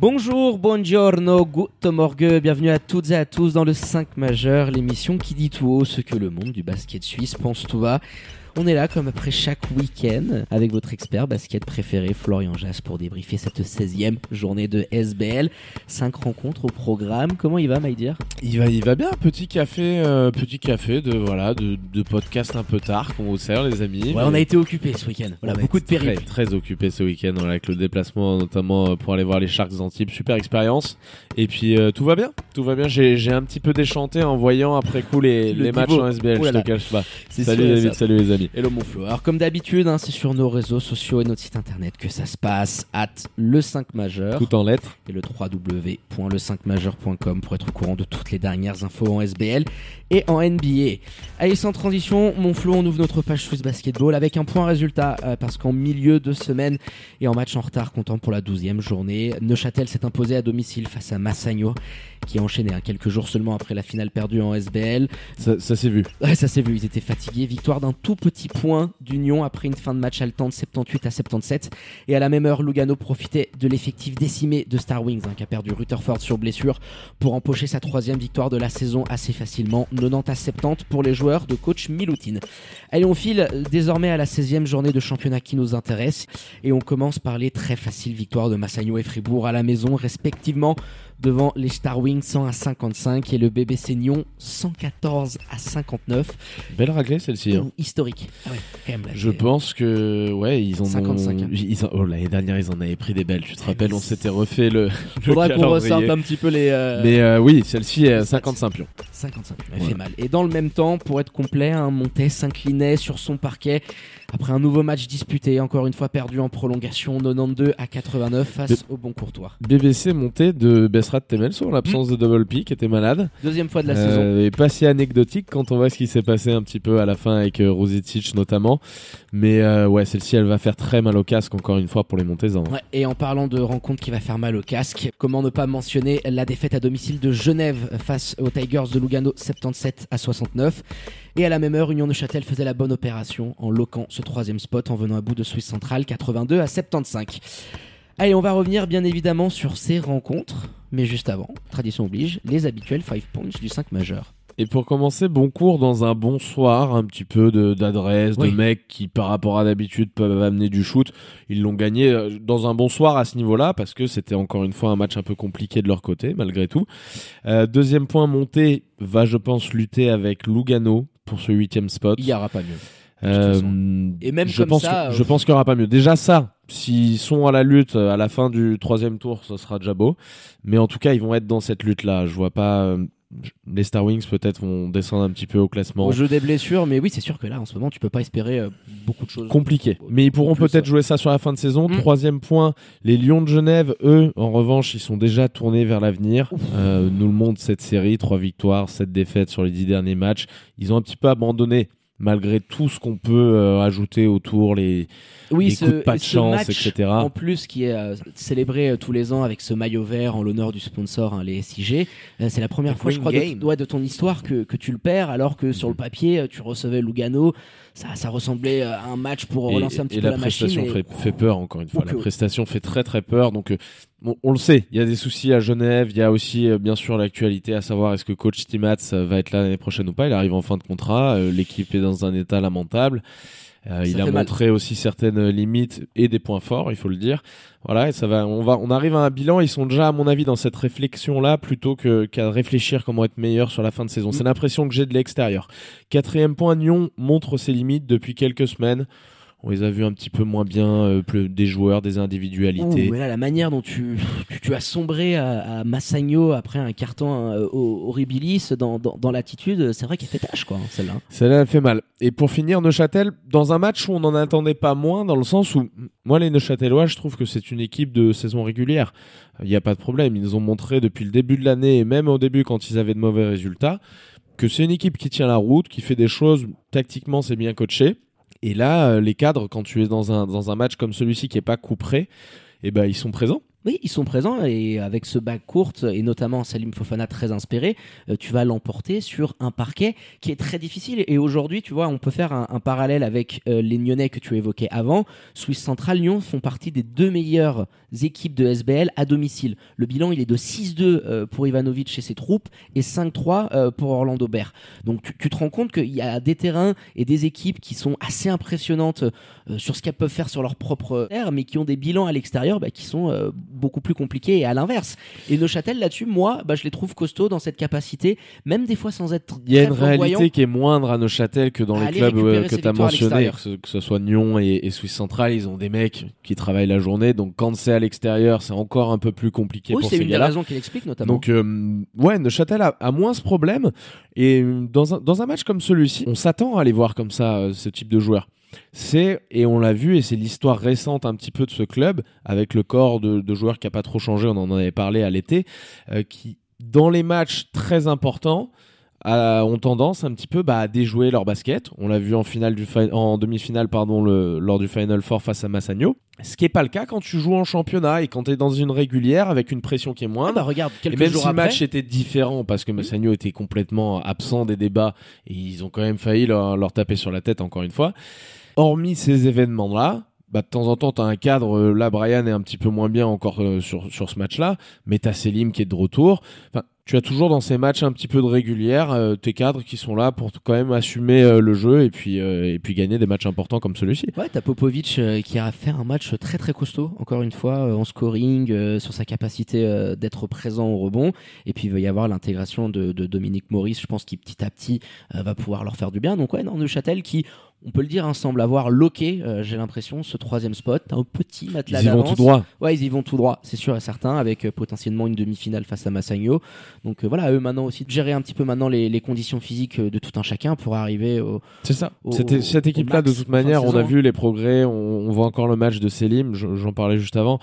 Bonjour, buongiorno, guten morgue, bienvenue à toutes et à tous dans le 5 majeur, l'émission qui dit tout haut ce que le monde du basket suisse pense tout bas. On est là comme après chaque week-end avec votre expert basket préféré Florian Jass pour débriefer cette 16e journée de SBL. 5 rencontres au programme. Comment il va Maïdir Il va, il va bien. Petit café, euh, petit café de voilà de, de podcast un peu tard qu'on vous sert les amis. Ouais, on a été occupé ce week-end. Voilà, beaucoup de périples. Très occupé ce week-end voilà, avec le déplacement notamment euh, pour aller voir les Sharks d'Antibes. Super expérience. Et puis euh, tout va bien. Tout va bien. J'ai un petit peu déchanté en voyant après coup les, Le les matchs en SBL. Je te cache pas. Salut David, salut les amis. Hello mon Flo. Alors comme d'habitude, hein, c'est sur nos réseaux sociaux et notre site internet que ça se passe. At le 5 majeur. Tout en lettres. et le www.le5majeur.com pour être au courant de toutes les dernières infos en SBL et en NBA. Allez, sans transition, mon Flo, on ouvre notre page Swiss Basketball avec un point résultat euh, parce qu'en milieu de semaine et en match en retard comptant pour la 12e journée, Neuchâtel s'est imposé à domicile face à Massagno qui a enchaîné hein, quelques jours seulement après la finale perdue en SBL. Ça, ça s'est vu. Ouais, ça s'est vu, ils étaient fatigués. Victoire d'un tout petit point d'Union après une fin de match haletante 78 à 77. Et à la même heure, Lugano profitait de l'effectif décimé de Star Wings, hein, qui a perdu Rutherford sur blessure, pour empocher sa troisième victoire de la saison assez facilement, 90 à 70 pour les joueurs de coach Milutin. Allez, on file désormais à la 16e journée de championnat qui nous intéresse. Et on commence par les très faciles victoires de Massagno et Fribourg à la maison, respectivement devant les Star Wings 100 à 55 et le BBC Nyon 114 à 59. Belle raclée celle-ci. hein. Historique. Ah ouais, quand même, là, Je pense que ouais ils en 55, ont. hein. ils en- oh, l'année dernière ils en avaient pris des belles. Tu te rappelles on s'était refait le. Faudrait qu'on ressorte un petit peu les. euh, Mais euh, oui, celle-ci est les stats. 55 pions. 55, elle Voilà. fait mal. Et dans le même temps, pour être complet, un Montet s'inclinait sur son parquet après un nouveau match disputé, encore une fois perdu en prolongation, 92 à 89 face au bon courtois. BBC monté de Besrat Temelso en l'absence de Double P qui était malade. Deuxième fois de la saison. Euh, et pas si anecdotique quand on voit ce qui s'est passé un petit peu à la fin avec euh, Rosicic notamment. Mais euh, ouais, celle-ci elle va faire très mal au casque encore une fois pour les Montezans. Ouais, et en parlant de rencontre qui va faire mal au casque, comment ne pas mentionner la défaite à domicile de Genève face aux Tigers de Lugano 77 à 69. Et à la même heure, Union de Châtel faisait la bonne opération en loquant ce troisième spot en venant à bout de Swiss Central 82 à 75. Allez, on va revenir bien évidemment sur ces rencontres, mais juste avant, tradition oblige, les habituels 5 points du 5 majeur. Et pour commencer, bon cours dans un bon soir, un petit peu d'adresse, de, Oui. mecs qui par rapport à d'habitude peuvent amener du shoot. Ils l'ont gagné euh, dans un bon soir à ce niveau-là parce que c'était encore une fois un match un peu compliqué de leur côté malgré tout. Euh, deuxième point, Monté va je pense lutter avec Lugano pour ce huitième spot. Il n'y aura pas mieux. Euh. Et même je comme pense ça, que- euh, je pense qu'il n'y aura pas mieux. Déjà ça, s'ils sont à la lutte euh, à la fin du troisième tour, ce sera déjà beau. Mais en tout cas, ils vont être dans cette lutte-là. Je vois pas. Les Star Wings peut-être vont descendre un petit peu au classement. Au jeu des blessures, mais oui, c'est sûr que là, en ce moment, tu peux pas espérer euh, beaucoup de choses. Compliqué. Mais ils pourront peut-être jouer ça sur la fin de saison. Mm. Troisième point, les Lions de Genève, eux, en revanche, ils sont déjà tournés vers l'avenir. Euh, nous le montre cette série, trois victoires, sept défaites sur les dix derniers matchs. Ils ont un petit peu abandonné. Malgré tout ce qu'on peut euh, ajouter autour, les, oui, les ce, coups de pas de ce chance, match, etc. En plus, qui est euh, célébré euh, tous les ans avec ce maillot vert en l'honneur du sponsor, hein, les SIG. Euh, c'est la première The fois, je crois, de, ouais, de ton histoire que, que tu le perds, alors que sur le papier, euh, tu recevais Lugano. Ça, ça ressemblait euh, à un match pour Et- relancer un petit et peu la, la, machine. prestation et- fait, fait peur encore une fois. La prestation fait très très peur. Donc euh, bon, on le sait, il y a des soucis à Genève. Il y a aussi euh, bien sûr l'actualité à savoir est-ce que coach Timats euh, va être là l'année prochaine ou pas. Il arrive en fin de contrat. euh, L'équipe est dans un état lamentable. Euh, il a mal. montré aussi certaines limites et des points forts, il faut le dire. Voilà, et ça va, on va, on arrive à un bilan. Ils sont déjà, à mon avis, dans cette réflexion-là, plutôt que qu'à réfléchir comment être meilleur sur la fin de saison. C'est l'impression que j'ai de l'extérieur. Quatrième point, Nyon montre ses limites depuis quelques semaines. On les a vus un petit peu moins bien, euh, plus- des joueurs, des individualités. Ouh, mais là, la manière dont tu, tu, tu as sombré à, à Massagno après un carton euh, au, horribilis dans, dans, dans l'attitude, c'est vrai qu'elle fait tâche, quoi, hein, celle-là. Celle-là, elle fait mal. Et pour finir, Neuchâtel, dans un match où on n'en attendait pas moins, dans le sens où, moi, les Neuchâtelois, je trouve que c'est une équipe de saison régulière. Il n'y a pas de problème. Ils nous ont montré depuis le début de l'année, et même au début, quand ils avaient de mauvais résultats, que c'est une équipe qui tient la route, qui fait des choses, tactiquement, c'est bien coaché. Et là, euh, les cadres, quand tu es dans un, match comme celui-ci qui est pas couperé, eh ben, ils sont présents. Oui, ils sont présents et avec ce bac courte et notamment Salim Fofana très inspiré, euh, tu vas l'emporter sur un parquet qui est très difficile. Et aujourd'hui, tu vois, on peut faire un, parallèle avec euh, les Nyonnais que tu évoquais avant. Swiss Central, Lyon font partie des deux meilleures équipes de SBL à domicile. Le bilan, il est de 6-2 euh, pour Ivanovic et ses troupes et 5-3 euh, pour Orlando Bear. Donc tu, te rends compte qu'il y a des terrains et des équipes qui sont assez impressionnantes sur ce qu'elles peuvent faire sur leur propre terre, mais qui ont des bilans à l'extérieur bah, qui sont beaucoup plus compliqués et à l'inverse. Et Neuchâtel, là-dessus, moi, bah, je les trouve costauds dans cette capacité, même des fois sans être Il y a une réalité qui est moindre à Neuchâtel que dans les clubs euh, que tu as mentionnés, que ce, que ce soit Nyon et, et Suisse Central, ils ont des mecs qui travaillent la journée. Donc quand c'est à l'extérieur, c'est encore un peu plus compliqué Oui, pour c'est ces une des gars-là. raisons qu'il explique notamment. Donc euh, ouais, Neuchâtel a, a moins ce problème. Et euh, dans un, dans un match comme celui-ci, on s'attend à aller voir comme ça euh, ce type de joueur. C'est, et on l'a vu, et c'est l'histoire récente un petit peu de ce club, avec le corps de, de joueurs qui a pas trop changé, on en avait parlé à l'été, euh, qui, dans les matchs très importants, euh, ont tendance un petit peu bah, à déjouer leur basket. On l'a vu en finale du en demi-finale pardon le, lors du Final Four face à Massagno. Ce qui est pas le cas quand tu joues en championnat et quand tu es dans une régulière avec une pression qui est Ah moindre. bah regarde, Et quelques même jours si le match était différent parce que Massagno était complètement absent des débats et ils ont quand même failli leur, leur taper sur la tête encore une fois. Hormis ces événements-là, bah, de temps en temps, tu as un cadre. euh, Là, Brian est un petit peu moins bien encore euh, sur, sur ce match-là, mais tu as Selim qui est de retour. Enfin, tu as toujours dans ces matchs un petit peu de régulière euh, tes cadres qui sont là pour quand même assumer le jeu et puis, et puis gagner des matchs importants comme celui-ci. Ouais, t'as Popovic euh, qui a fait un match très très costaud, encore une fois, en scoring, sur sa capacité d'être présent au rebond. Et puis il va y avoir l'intégration de, de Dominique Maurice, je pense, qui petit à petit va pouvoir leur faire du bien. Donc ouais, non, Neuchâtel qui, on peut le dire, hein, semble avoir loqué, euh, j'ai l'impression, ce troisième spot. Un petit Ils matelas y vont d'avance. tout droit. Ouais, ils y vont tout droit, c'est sûr et certain, avec euh, potentiellement une demi-finale face à Massagno. Donc euh, voilà, eux maintenant aussi de gérer un petit peu maintenant les, les conditions physiques de tout un chacun pour arriver au, C'est ça. au- C'était au- cette équipe-là, de toute manière, on a vu les progrès. On, on voit encore le match de Selim. je- J'en parlais juste avant.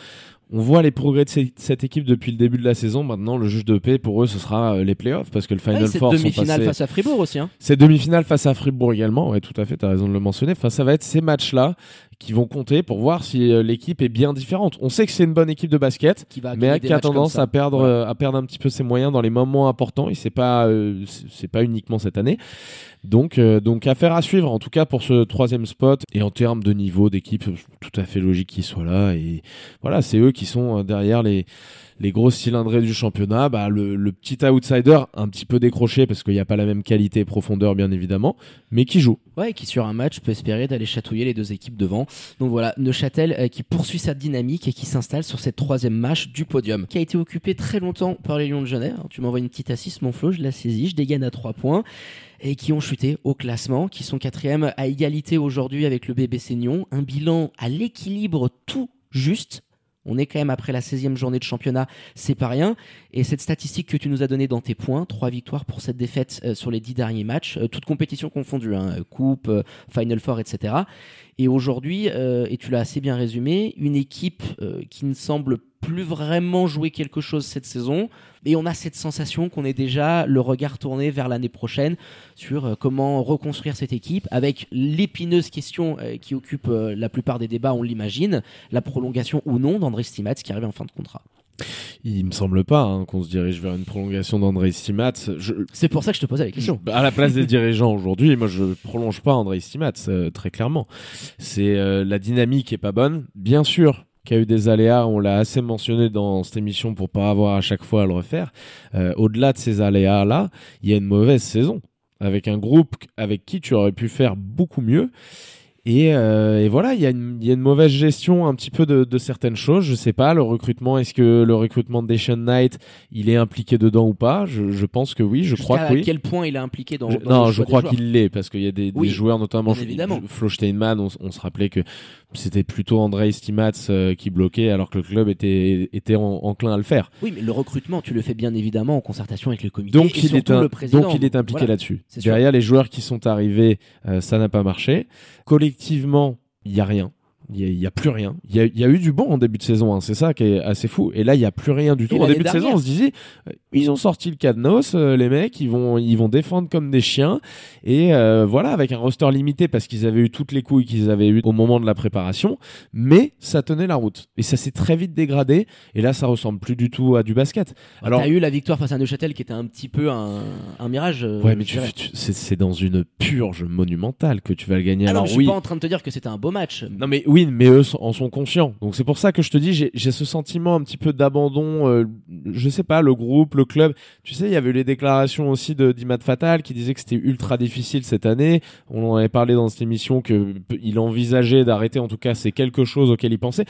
On voit les progrès de cette équipe depuis le début de la saison. Maintenant, le juge de paix pour eux, ce sera euh, les playoffs parce que le Final Ouais, Four sont demi-finale face à Fribourg aussi. Hein. Ces demi-finales face à Fribourg également. Ouais, tout à fait. T'as raison de le mentionner. Enfin, ça va être ces matchs-là qui vont compter pour voir si euh, l'équipe est bien différente. On sait que c'est une bonne équipe de basket. Qui va Mais qui a tendance à perdre, euh, à perdre un petit peu ses moyens dans les moments importants. Et c'est pas, euh, c'est pas uniquement cette année. Donc, euh, donc affaire à suivre. En tout cas pour ce troisième spot. Et en termes de niveau d'équipe, tout à fait logique qu'ils soient là. Et voilà, c'est eux qui sont derrière les les grosses cylindrées du championnat. Bah, le, le petit outsider, un petit peu décroché parce qu'il n'y a pas la même qualité et profondeur bien évidemment, mais qui joue. Ouais, qui sur un match peut espérer d'aller chatouiller les deux équipes devant. Donc voilà, Neuchâtel euh, qui poursuit sa dynamique et qui s'installe sur cette troisième match du podium, qui a été occupée très longtemps par les Lions de Genève. Tu m'envoies une petite assiste, mon Flo, je la saisis, je dégaine à trois points. Et qui ont chuté au classement, qui sont quatrième à égalité aujourd'hui avec le BBC Nyon. Un bilan à l'équilibre tout juste. On est quand même après la 16e journée de championnat, c'est pas rien. Et cette statistique que tu nous as donnée dans tes points, trois victoires pour cette défaite euh, sur les dix derniers matchs, euh, toutes compétitions confondues, hein, euh, coupe, Final Four, etc. Et aujourd'hui, et tu l'as assez bien résumé, une équipe qui ne semble plus vraiment jouer quelque chose cette saison. Et on a cette sensation qu'on est déjà le regard tourné vers l'année prochaine sur euh, comment reconstruire cette équipe avec l'épineuse question euh, qui occupe euh, la plupart des débats, on l'imagine, la prolongation ou non d'André Stimats qui arrive en fin de contrat. Il me semble pas hein, qu'on se dirige vers une prolongation d'André Stimats. Je, C'est pour ça que je te posais la question. À la place des dirigeants aujourd'hui, moi je prolonge pas André Stimats euh, très clairement. C'est euh, la dynamique est pas bonne. Bien sûr qu'il y a eu des aléas, on l'a assez mentionné dans cette émission pour pas avoir à chaque fois à le refaire. Euh, Au-delà de ces aléas là, il y a une mauvaise saison avec un groupe avec qui tu aurais pu faire beaucoup mieux. Et, euh, et voilà, il y, a une- il y a une mauvaise gestion un petit peu de, de certaines choses. Je sais pas, le recrutement, est-ce que le recrutement de Deshaun Knight, il est impliqué dedans ou pas? Je, je pense que oui, je crois que oui. quel point il est impliqué dans, Je- dans non, je crois qu'il l'est parce qu'il y a des, joueurs, notamment. Flo Steinman, on, on se rappelait que c'était plutôt André Stimats euh, qui bloquait alors que le club était, était en- enclin à le faire. Oui, mais le recrutement, tu le fais bien évidemment en concertation avec le comité Donc et il, est surtout un- le président. donc il est impliqué Voilà. là-dessus. Sûr. Derrière les joueurs qui sont arrivés, euh, ça n'a pas marché. Collectivement, il y a rien. Il y a, plus rien. Il y a, il y a eu du bon en début de saison, hein. c'est ça qui est assez fou. Et là, il y a plus rien du tout. En début de saison, on se disait, euh, ils ont sorti le cadenas, euh, les mecs, ils vont, ils vont défendre comme des chiens. Et euh, voilà, avec un roster limité parce qu'ils avaient eu toutes les couilles qu'ils avaient eues au moment de la préparation, mais ça tenait la route. Et ça s'est très vite dégradé. Et là, ça ressemble plus du tout à du basket. Alors, Alors, t'as eu la victoire face à Neuchâtel qui était un petit peu un, un mirage. euh, ouais, mais c'est dans une purge monumentale que tu vas le gagner. Ah non, Alors je suis oui, pas en train de te dire que c'était un beau match. Non mais oui, mais eux en sont conscients. Donc c'est pour ça que je te dis, j'ai ce sentiment un petit peu d'abandon. euh, je sais pas, le groupe, le club. Tu sais, il y avait eu les déclarations aussi de d'Imad Fatal qui disait que c'était ultra difficile cette année. On en avait parlé dans cette émission que p- il envisageait d'arrêter. En tout cas, c'est quelque chose auquel il pensait.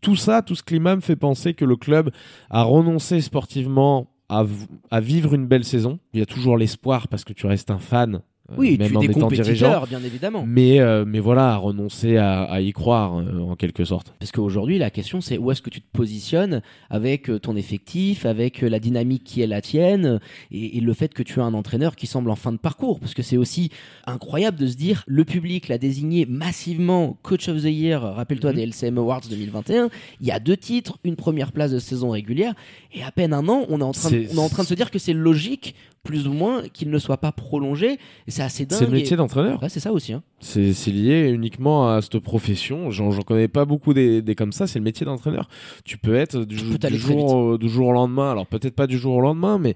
Tout ça, tout ce climat me fait penser que le club a renoncé sportivement à vivre une belle saison. Il y a toujours l'espoir parce que tu restes un fan. Euh, Oui, même tu en es des étant dirigeant. bien évidemment. Mais, euh, mais voilà, à renoncer à, à y croire, euh, en quelque sorte. Parce qu'aujourd'hui, la question, c'est où est-ce que tu te positionnes avec ton effectif, avec la dynamique qui est la tienne, et, et le fait que tu as un entraîneur qui semble en fin de parcours. Parce que c'est aussi incroyable de se dire, le public l'a désigné massivement Coach of the Year, rappelle-toi Mhm. des LCM Awards 2021, il y a deux titres, une première place de saison régulière, et à peine un an, on est en train, de, on est en train de se dire que c'est logique, plus ou moins, qu'il ne soit pas prolongé, et c'est assez dingue. C'est le métier et- d'entraîneur. Ouais, c'est ça aussi. Hein. C'est lié uniquement à cette profession. J'en connais pas beaucoup des, des comme ça. C'est le métier d'entraîneur. Tu peux être du, Tu peux jour, au- du jour au lendemain. Alors peut-être pas du jour au lendemain, mais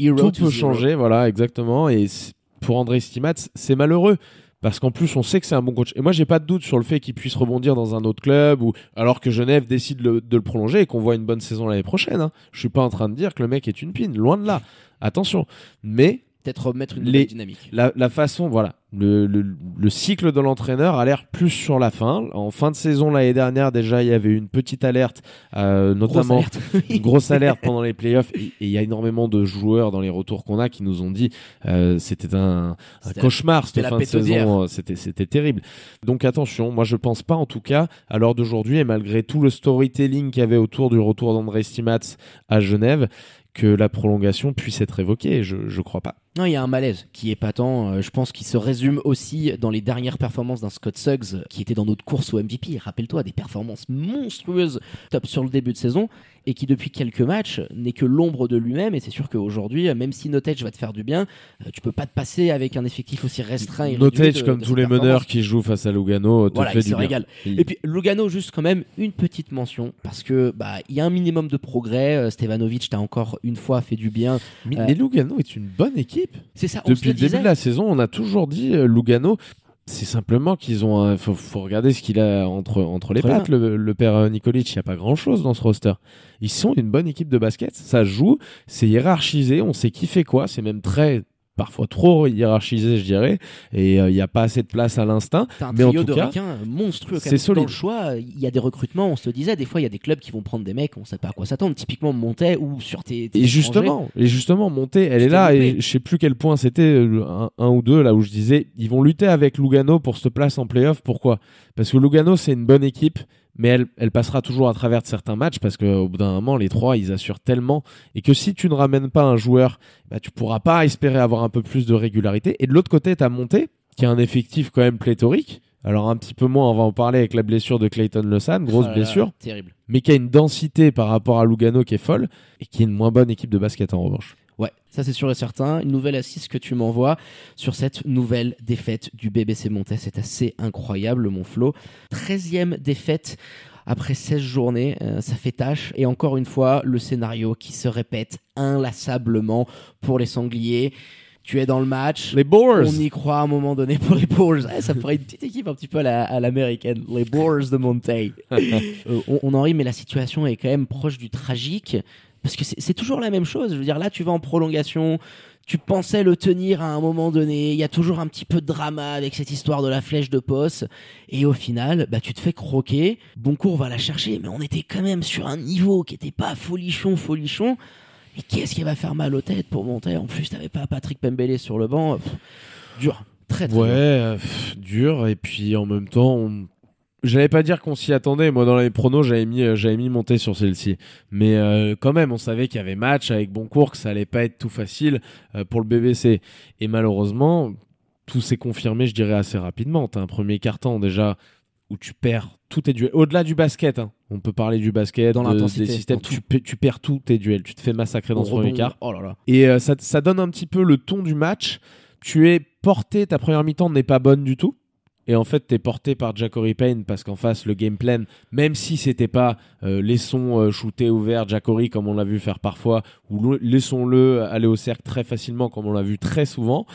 Hero tout to peut zero. changer. Voilà, exactement. Et pour André Stimats, c'est malheureux. Parce qu'en plus, on sait que c'est un bon coach. Et moi, j'ai pas de doute sur le fait qu'il puisse rebondir dans un autre club ou alors que Genève décide de le prolonger et qu'on voit une bonne saison l'année prochaine. Hein. Je suis pas en train de dire que le mec est une pine. Loin de là. Attention. Mais Peut-être remettre une Les- dynamique. la, la façon, voilà, le, le, le cycle de l'entraîneur a l'air plus sur la fin. En fin de saison l'année dernière, déjà, il y avait une petite alerte, euh, notamment Grosse alerte. une grosse alerte pendant les playoffs. Et il y a énormément de joueurs dans les retours qu'on a qui nous ont dit euh, c'était un, cauchemar cette fin de saison. euh, C'était c'était terrible. Donc attention, moi je pense pas en tout cas à l'heure d'aujourd'hui et malgré tout le storytelling qu'il y avait autour du retour d'André Stimats à Genève que la prolongation puisse être évoquée. Je je crois pas. Non, il y a un malaise qui est patent. euh, je pense qu'il se résume aussi dans les dernières performances d'un Scott Suggs qui était dans notre course au MVP. Rappelle-toi, des performances monstrueuses, top sur le début de saison, et qui depuis quelques matchs n'est que l'ombre de lui-même. Et c'est sûr qu'aujourd'hui, euh, même si Notage va te faire du bien, euh, tu peux pas te passer avec un effectif aussi restreint. Et de- comme de tous les meneurs qui jouent face à Lugano, te Voilà, fait du bien. Et puis Lugano, juste quand même une petite mention parce que bah il y a un minimum de progrès. Stevanovic t'a encore une fois fait du bien. Mais, Euh, mais Lugano est une bonne équipe. C'est ça. on se Depuis le début de la saison, on a toujours dit euh, Lugano. C'est simplement qu'ils ont. un- faut, faut regarder ce qu'il a entre, entre les pattes, le, le père euh, Nikolic. Il n'y a pas grand chose dans ce roster. Ils sont une bonne équipe de basket. Ça se joue, c'est hiérarchisé. On sait qui fait quoi. C'est même très. Parfois trop hiérarchisé, je dirais. Et euh, il n'y a pas assez de place à l'instinct. Un Mais en tout de cas, requins monstrueux. c'est solide. Dans le choix, il y a des recrutements. On se le disait, des fois, il y a des clubs qui vont prendre des mecs, on sait pas à quoi s'attendre. Typiquement Montais ou sur tes. tes Et justement, et justement, elle est là, et je sais plus quel point c'était, euh, un, un ou deux, là où je disais, ils vont lutter avec Lugano pour cette place en playoff. Pourquoi? Parce que Lugano, c'est une bonne équipe, mais elle, elle passera toujours à travers de certains matchs, parce qu'au bout d'un moment, les trois, ils assurent tellement, et que si tu ne ramènes pas un joueur, bah, tu pourras pas espérer avoir un peu plus de régularité. Et de l'autre côté, tu as Monté, qui a un effectif quand même pléthorique. Alors un petit peu moins, on va en parler avec la blessure de Clayton Lawson, grosse Oh blessure, Terrible. mais qui a une densité par rapport à Lugano qui est folle, et qui est une moins bonne équipe de basket en revanche. Ça c'est sûr et certain. Une nouvelle assise que tu m'envoies sur cette nouvelle défaite du BBC Montais. C'est assez incroyable, mon Flo. 13e défaite après 16 journées. Euh, ça fait tâche. Et encore une fois, le scénario qui se répète inlassablement pour les sangliers. Tu es dans le match. Les Boers On y croit à un moment donné pour les Boers. Ouais, ça ferait une petite équipe un petit peu à la- à l'américaine. les Boers de Monterey. Euh, on, on en rit, mais la situation est quand même proche du tragique. Parce que c'est toujours la même chose. Je veux dire, là, tu vas en prolongation, tu pensais le tenir à un moment donné, il y a toujours un petit peu de drama avec cette histoire de la flèche de poste, et au final, bah, tu te fais croquer, Boncourt va la chercher, mais on était quand même sur un niveau qui était pas folichon, folichon, et qu'est-ce qui va faire mal aux têtes pour monter? En plus, t'avais pas Patrick Pembele sur le banc, Pff, dur, très très Ouais, dur. euh, pff, dur. Et puis en même temps, on... j'allais pas dire qu'on s'y attendait. Moi, dans les pronos, j'avais mis, euh, j'avais mis monter sur celle-ci. Mais euh, quand même, on savait qu'il y avait match avec Boncourt, que ça allait pas être tout facile euh, pour le BBC. Et malheureusement, tout s'est confirmé, je dirais, assez rapidement. T'as un premier carton déjà où tu perds tous tes duels. Au-delà du basket, hein. on peut parler du basket, Dans de- l'intensité, des systèmes. Tu, pe- tu perds tous tes duels. Tu te fais massacrer dans ce premier quart. Oh là là. Et euh, ça, ça donne un petit peu le ton du match. Tu es porté, ta première mi-temps n'est pas bonne du tout. Et en fait, tu es porté par Jacory Payne parce qu'en face, le game plan, même si c'était pas euh, laissons euh, shooter ouvert Jacory comme on l'a vu faire parfois, ou le- laissons-le aller au cercle très facilement comme on l'a vu très souvent,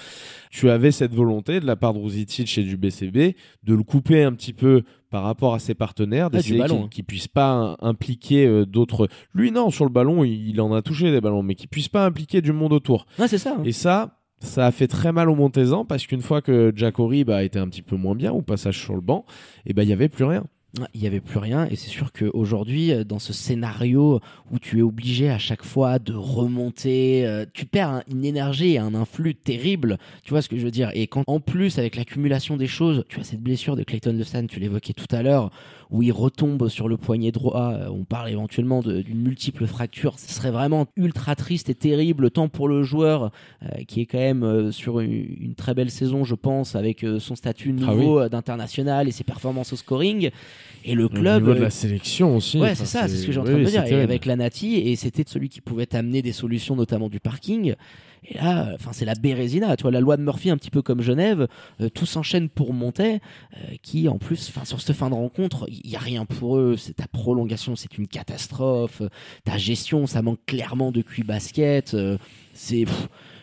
tu avais cette volonté de la part de Ruzicic et du BCB de le couper un petit peu par rapport à ses partenaires, Ah, du d'essayer ballon, qu'il hein. qu'il puisse pas euh, impliquer euh, d'autres. Lui, non, sur le ballon, il, il en a touché des ballons, mais qu'il puisse pas impliquer du monde autour. Ouais, c'est ça. hein. Et ça, ça a fait très mal aux Montezans parce qu'une fois que Jack Horry bah, était un petit peu moins bien au passage sur le banc, et ben il y avait plus rien. Il n'y avait plus rien et c'est sûr qu'aujourd'hui, euh, dans ce scénario où tu es obligé à chaque fois de remonter, euh, tu perds un- une énergie et un influx terrible, tu vois ce que je veux dire. Et quand en plus, avec l'accumulation des choses, tu as cette blessure de Clayton LeStan, tu l'évoquais tout à l'heure, où il retombe sur le poignet droit, euh, on parle éventuellement d'une multiple fracture, ce serait vraiment ultra triste et terrible, tant pour le joueur euh, qui est quand même euh, sur une, une très belle saison, je pense, avec euh, son statut Ah nouveau d'international et ses performances au scoring. Et le Au club. niveau de euh, la sélection aussi. Ouais, c'est ça, c'est ce que j'ai en train de oui, dire. Et avec la Nati, et c'était celui qui pouvait t'amener des solutions, notamment du parking. Et là, enfin, c'est la Bérésina, tu vois, la loi de Murphy, un petit peu comme Genève, euh, tout s'enchaîne pour monter, euh, qui en plus, enfin, sur cette fin de rencontre, il y a rien pour eux. C'est ta prolongation, c'est une catastrophe. Ta gestion, ça manque clairement de QI basket. euh, c'est,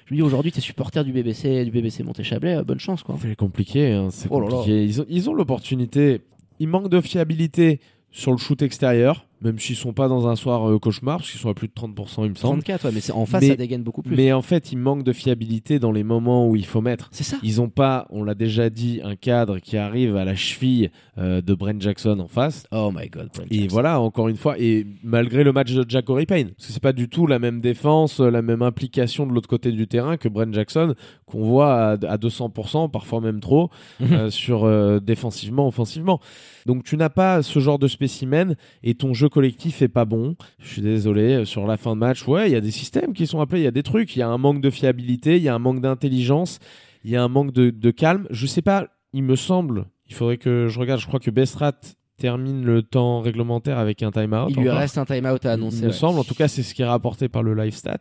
je me dis aujourd'hui, t'es supporter du BBC, du BBC Montéchablais, bonne chance, quoi. C'est compliqué, hein, c'est Oh compliqué. Ils ont, ils ont l'opportunité. Il manque de fiabilité sur le shoot extérieur, même s'ils sont pas dans un soir euh, cauchemar, parce qu'ils sont à plus de 30%, il me semble. 34, ouais, mais en face, Mais- ça dégaine beaucoup plus. Mais en fait, il manque de fiabilité dans les moments où il faut mettre. c'est ça. Ils ont pas, on l'a déjà dit, un cadre qui arrive à la cheville euh, de Brent Jackson en face. Oh my god, Brent Et Jackson. voilà, encore une fois, et malgré le match de Jack Payne, parce que c'est pas du tout la même défense, la même implication de l'autre côté du terrain que Brent Jackson, qu'on voit à, à 200%, parfois même trop, euh, sur défensivement, offensivement. Donc tu n'as pas ce genre de spécimen et ton jeu collectif est pas bon. Je suis désolé, euh, sur la fin de match, ouais, il y a des systèmes qui sont appelés, il y a des trucs, il y a un manque de fiabilité, il y a un manque d'intelligence, il y a un manque de, de calme. Je sais pas, il me semble, il faudrait que je regarde, je crois que Bestrat termine le temps réglementaire avec un time-out. Il lui reste un time-out à annoncer. Il me ouais. semble, en tout cas, c'est ce qui est rapporté par le live stat.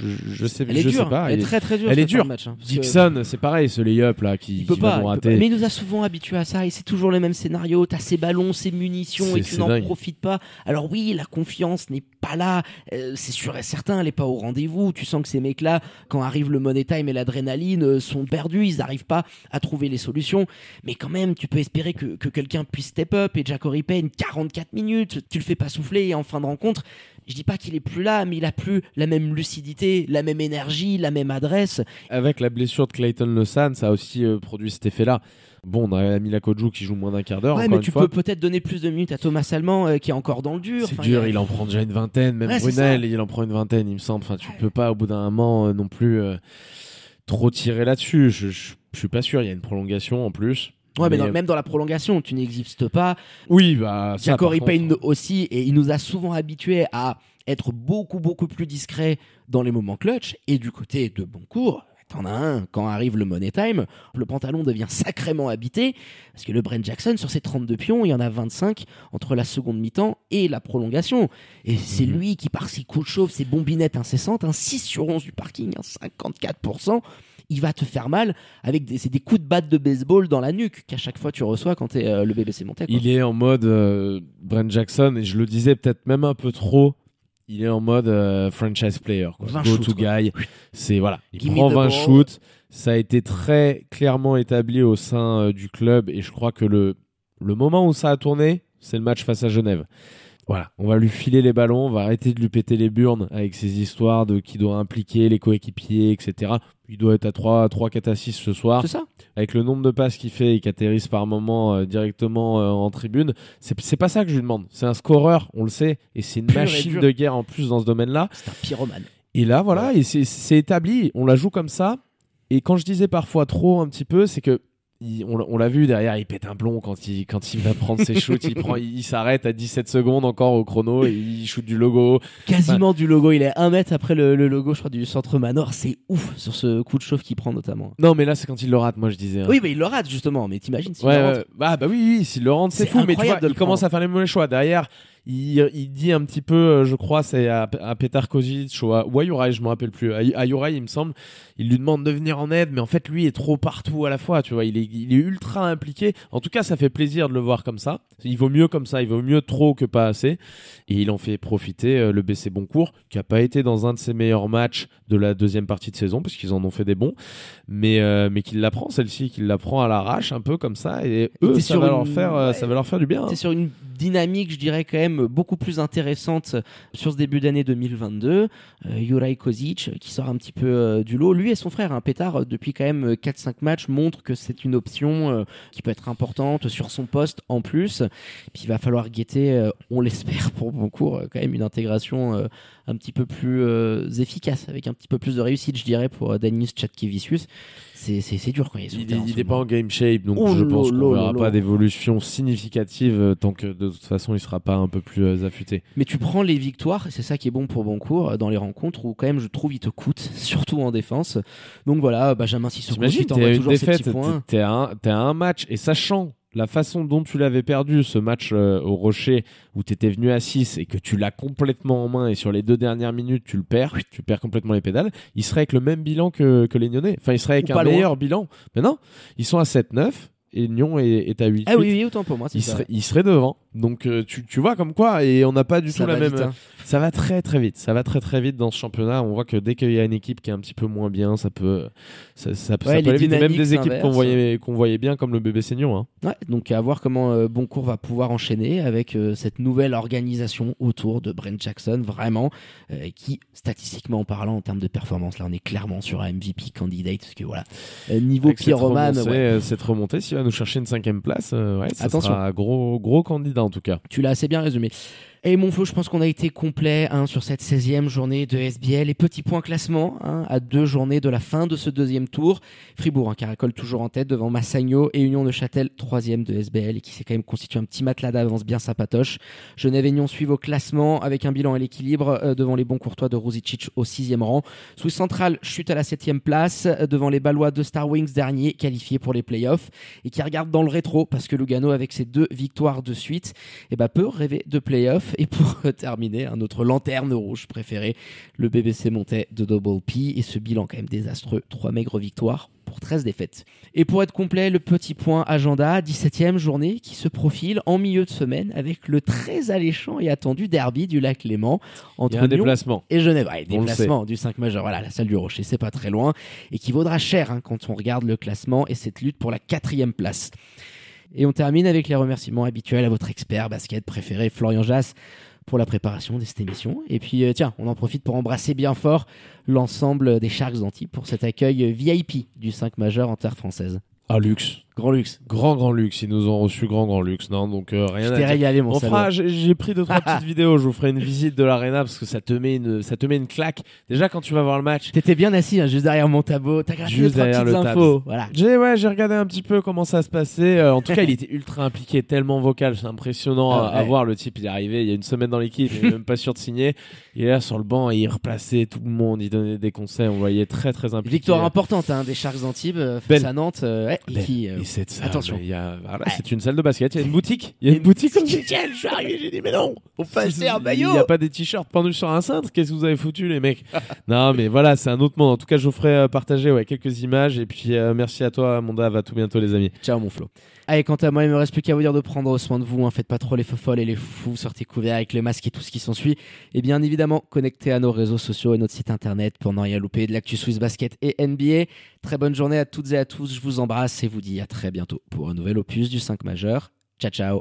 Je, je sais, Elle est je dure, sais pas. elle est très très dure. elle est dure. match, hein, Dixon, c'est pareil, ce lay-up là qui, Il peut qui pas, peut. Mais il nous a souvent habitués à ça et c'est toujours le même scénario. T'as ses ballons, ses munitions et tu n'en profites pas. Alors oui, la confiance n'est pas là. Euh, c'est sûr et certain, elle est pas au rendez-vous. Tu sens que ces mecs-là, quand arrive le money time et l'adrénaline, euh, sont perdus. Ils n'arrivent pas à trouver les solutions. Mais quand même, tu peux espérer que, que quelqu'un puisse step up. Et Jacory Payne, 44 minutes, tu le fais pas souffler et en fin de rencontre. Je dis pas qu'il est plus là, mais il a plus la même lucidité, la même énergie, la même adresse. Avec la blessure de Clayton Lesan, ça a aussi euh, produit cet effet-là. Bon, on a Mila Koju qui joue moins d'un quart d'heure. Ouais, mais tu fois. peux peut-être donner plus de minutes à Thomas Allemand euh, qui est encore dans le dur. C'est dur, il en prend déjà une vingtaine, même Ouais, Brunel, il en prend une vingtaine, il me semble. Enfin, tu peux pas au bout d'un moment euh, non plus trop tirer là-dessus. Je, je, je suis pas sûr, il y a une prolongation en plus. Ouais, mais Mais, dans- euh, même dans la prolongation, tu n'existes pas. Oui, bah contre, Payne aussi, et il nous a souvent habitués à être beaucoup, beaucoup plus discret dans les moments clutch. Et du côté de Boncourt, t'en as un, quand arrive le money time, le pantalon devient sacrément habité, parce que le Brent Jackson, sur ses 32 pions, il y en a 25 entre la seconde mi-temps et la prolongation. Et c'est Mhm. lui qui, par ses coups de chauffe, ses bombinettes incessantes, un 6 sur 11 du parking, un 54%, il va te faire mal avec des, c'est des coups de batte de baseball dans la nuque qu'à chaque fois tu reçois quand t'es euh, le BBC. Il est en mode euh, Brent Jackson, et je le disais peut-être même un peu trop. Il est en mode euh, franchise player, quoi. 20 go to quoi. guy. C'est voilà, il Give prend the 20 ball. shoots. Ça a été très clairement établi au sein euh, du club, et je crois que le le moment où ça a tourné, c'est le match face à Genève. Voilà, on va lui filer les ballons, on va arrêter de lui péter les burnes avec ses histoires de qui doit impliquer les coéquipiers, etc. Il doit être à 3, 3 4 à 6 ce soir. C'est ça Avec le nombre de passes qu'il fait et qui atterrissent par moment euh, directement euh, en tribune, c'est c'est pas ça que je lui demande. C'est un scoreur, on le sait, et c'est une machine de guerre en plus dans ce domaine-là. C'est un pyromane. Et là, voilà, et c'est- c'est établi. On la joue comme ça. Et quand je disais parfois trop un petit peu, c'est que il- on, l'a- on l'a vu derrière, il pète un plomb quand il, quand il va prendre ses shoots. il prend, il, il s'arrête à 17 secondes encore au chrono et il shoot du logo. Quasiment du logo. Il est un mètre après le, le logo, je crois, du centre Manor. C'est ouf sur ce coup de chauffe qu'il prend notamment. Non, mais là, c'est quand il le rate, moi je disais. hein. Oui, mais il le rate justement. Mais t'imagines s'il Ouais, le ouais. Bah, bah oui, oui, s'il le rentre, c'est fou. Mais tu vois, il commence à faire les mauvais choix. Derrière, il, il dit un petit peu, euh, je crois, c'est à, à Petar Kozic ou à, ou à Juraj, je me rappelle plus. À, à il me semble, il lui demande de venir en aide, mais en fait, lui est trop partout à la fois. Tu vois, il est, il est ultra impliqué. En tout cas, ça fait plaisir de le voir comme ça. Il vaut mieux comme ça. Il vaut mieux trop que pas assez. Et il en fait profiter euh, le BC Boncourt, qui a pas été dans un de ses meilleurs matchs de la deuxième partie de saison, parce qu'ils en ont fait des bons, mais euh, mais qu'il la prend celle-ci, qu'il la prend à l'arrache un peu comme ça, et eux, ça va leur faire, ouais. ça va leur faire du bien. hein. Sur une dynamique, je dirais quand même beaucoup plus intéressante sur ce début d'année 2022. Euh, Juraj Kozic qui sort un petit peu euh, du lot. Lui et son frère, un pétard, euh, depuis quand même euh, 4-5 matchs, montrent que c'est une option qui peut être importante sur son poste en plus. Puis il va falloir guetter, on l'espère pour Boncourt, quand même une intégration un petit peu plus efficace, avec un petit peu plus de réussite, je dirais, pour Danis Chatkevicius. C'est c'est- c'est dur quand il est sur le Il, terrain en il ce est pas en game shape, donc Oh je pense qu'on verra pas d'évolution significative euh, tant que de toute façon il sera pas un peu plus euh, affûté. Mais tu prends les victoires, c'est ça qui est bon pour Boncourt euh, dans les rencontres où quand même je trouve il te coûte, surtout en défense. Donc voilà, Benjamin Sissoko T'imagines, qui t'envoie t'es à une toujours défaite, petits points. t'es- t'es à, un- t'es à un match, et sachant la façon dont tu l'avais perdu, ce match euh, au Rocher, où t'étais venu à 6 et que tu l'as complètement en main, et sur les deux dernières minutes, tu le perds, tu perds complètement les pédales, il serait avec le même bilan que, que les Nyonnais. Enfin, il serait avec Ou un loin. meilleur bilan. Mais non, ils sont à 7-9, et Nyon est, est à 8 Ah oui, oui, autant pour moi, il serait, il serait devant. Donc euh, tu, tu vois comme quoi, et on n'a pas du Ça tout la même. vite, hein. Ça va très très vite. Ça va très très vite dans ce championnat. On voit que dès qu'il y a une équipe qui est un petit peu moins bien, ça peut, ça, ça, ça peut aller vite. Même des équipes qu'on voyait, qu'on voyait bien comme le bébé Seignon. Hein. Ouais, donc à voir comment euh, Boncourt va pouvoir enchaîner avec euh, cette nouvelle organisation autour de Brent Jackson, vraiment, euh, qui, statistiquement parlant, en termes de performance, là on est clairement sur un MVP candidate, parce que voilà, euh, niveau Avec cette pyromane, remontée, ouais, euh, cette remontée, s'il va nous chercher une cinquième place, euh, ouais, ça Attention. sera un gros, gros candidat en tout cas. Tu l'as assez bien résumé. Et mon Flo, je pense qu'on a été complet hein, sur cette 16e journée de SBL. Et petit point classement, hein, à deux journées de la fin de ce deuxième tour. Fribourg, hein, caracole toujours en tête devant Massagno et Union de Châtel, troisième de SBL, et qui s'est quand même constitué un petit matelas d'avance bien sympatoche. Genève et Nyon suivent au classement avec un bilan à l'équilibre euh, devant les bons courtois de Rosicic au sixième rang. Swiss Central chute à la septième place euh, devant les Ballois de Star Wings dernier qualifiés pour les playoffs et qui regarde dans le rétro parce que Lugano avec ses deux victoires de suite eh ben, peut rêver de playoffs. Et pour terminer, un autre lanterne rouge préféré, le BBC montait de Double P et ce bilan quand même désastreux, trois maigres victoires pour 13 défaites. Et pour être complet, le petit point agenda, 17e journée qui se profile en milieu de semaine avec le très alléchant et attendu derby du lac Léman entre un Lyon déplacement. et Genève. Ouais, déplacement du 5 majeur. Voilà, la salle du Rocher, c'est pas très loin et qui vaudra cher hein, quand on regarde le classement et cette lutte pour la quatrième place. Et on termine avec les remerciements habituels à votre expert basket préféré, Florian Jass, pour la préparation de cette émission. Et puis, euh, tiens, on en profite pour embrasser bien fort l'ensemble des Sharks d'Antibes pour cet accueil VIP du 5 majeur en terre française. Ah, luxe. Grand luxe. Grand, grand luxe. Ils nous ont reçu grand, grand luxe. Non, donc euh, rien Je à dire. régalé, mon On fera, j'ai pris deux trois petites vidéos. Je vous ferai une visite de l'arena parce que ça te met une, ça te met une claque. Déjà quand tu vas voir le match, T'étais bien assis, hein, juste derrière mon tableau. T'as gratté Juste deux, derrière petites le infos. Voilà. j'ai ouais, j'ai regardé un petit peu comment ça se passait. Euh, en tout cas, il était ultra impliqué, tellement vocal, c'est impressionnant Ah à, voir. Le type, il est arrivé il y a une semaine dans l'équipe, il est même pas sûr de signer. Il est là sur le banc, et il replaçait tout le monde, il donnait des conseils. On voyait très très impliqué. Victoire importante hein, des Sharks d'Antibes euh, face Belle. à Nantes. euh, ouais, qui, Et cette salle, attention. mais il y a- voilà, Ouais. c'est une salle de basket. Il y a une boutique. Il y a une boutique. Je suis arrivé. J'ai dit, mais non, on passe un Il maillot. n'y a pas des t-shirts pendus sur un cintre. Qu'est-ce que vous avez foutu, les mecs Non, mais voilà, c'est un autre monde. En tout cas, je vous ferai euh, partager ouais, quelques images. Et puis, euh, merci à toi, Monda. À tout bientôt, les amis. Ciao mon Flo. Allez, quant à moi, il me reste plus qu'à vous dire de prendre soin de vous. Hein. Faites pas trop les faux folles et les fous. Sortez couverts avec le masque et tout ce qui s'ensuit. Et bien évidemment, connectez à nos réseaux sociaux et notre site internet pour ne rien louper de l'actu Swiss Basket et NBA. Très bonne journée à toutes et à tous. Je vous embrasse et vous dis à très bientôt pour un nouvel opus du 5 majeur. Ciao, ciao.